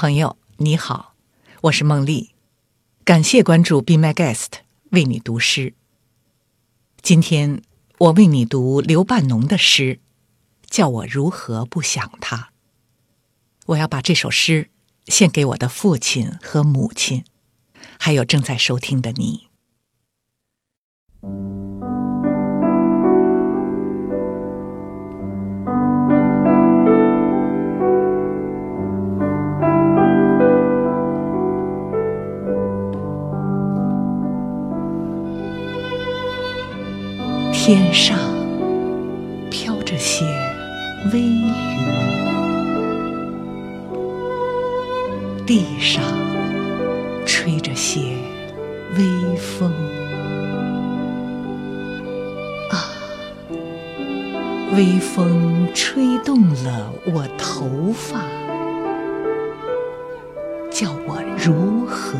朋友你好，我是孟丽，感谢关注 Be My Guest 为你读诗。今天我为你读刘半农的诗，叫我如何不想他。我要把这首诗献给我的父亲和母亲，还有正在收听的你。天上飘着些微雨，地上吹着些微风。啊，微风吹动了我头发，叫我如何？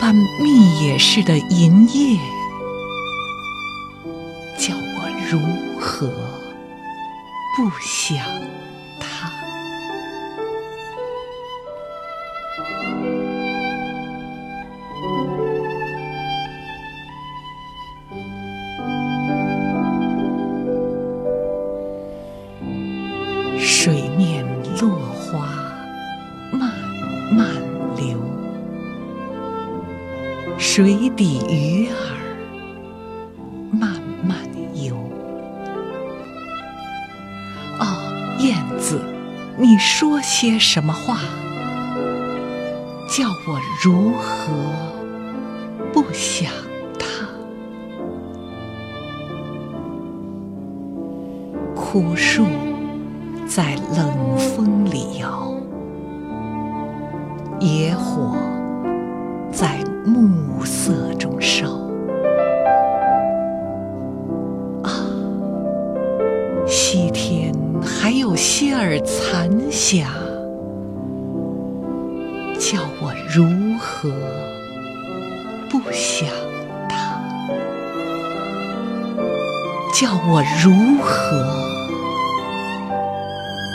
般密野似的银叶，叫我如何不想水底鱼儿慢慢游。哦，燕子，你说些什么话？叫我如何不想他？枯树。在冷风里摇，野火暮色中烧。啊，西天还有些儿残霞，叫我如何不想他？叫我如何？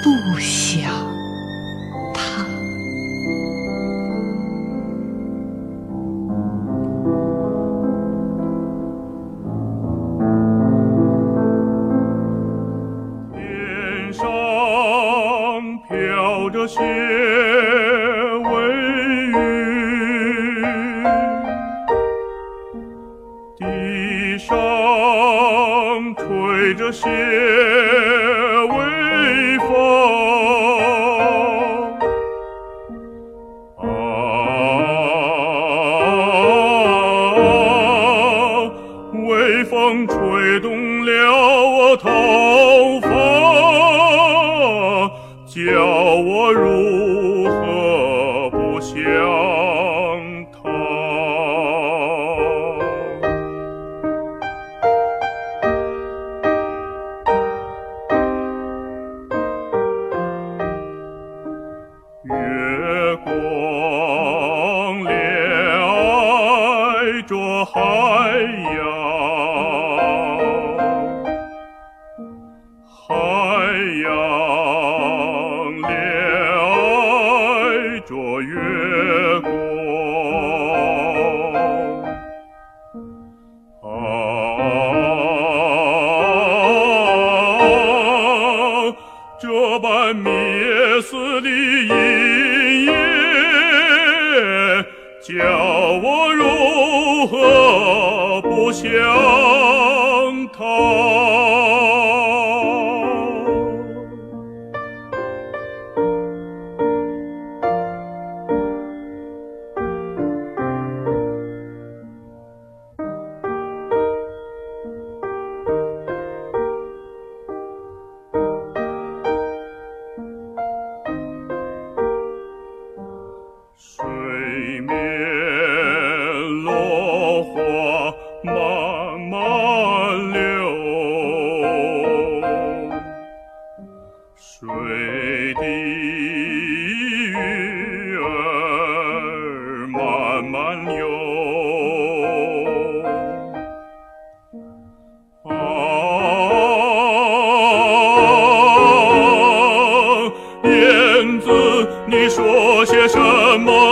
不想着雪微雨，地上吹着些微风。微。风吹动了我头发，海洋，海洋，恋爱着月光。啊，这般迷死的阴影，叫我如何。如何不想他？慢慢流，水的鱼儿慢慢游。啊。燕子，你说些什么？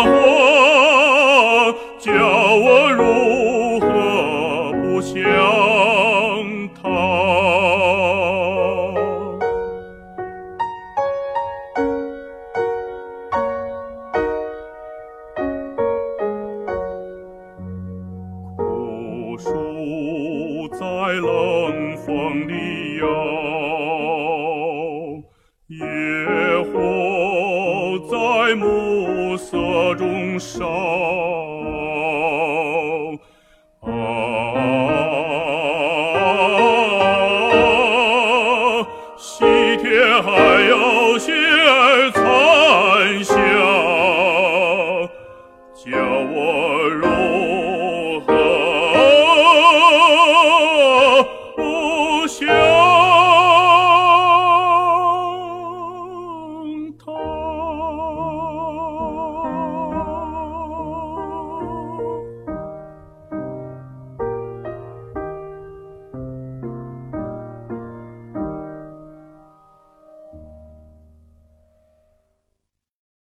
暮色中烧。啊，西天还有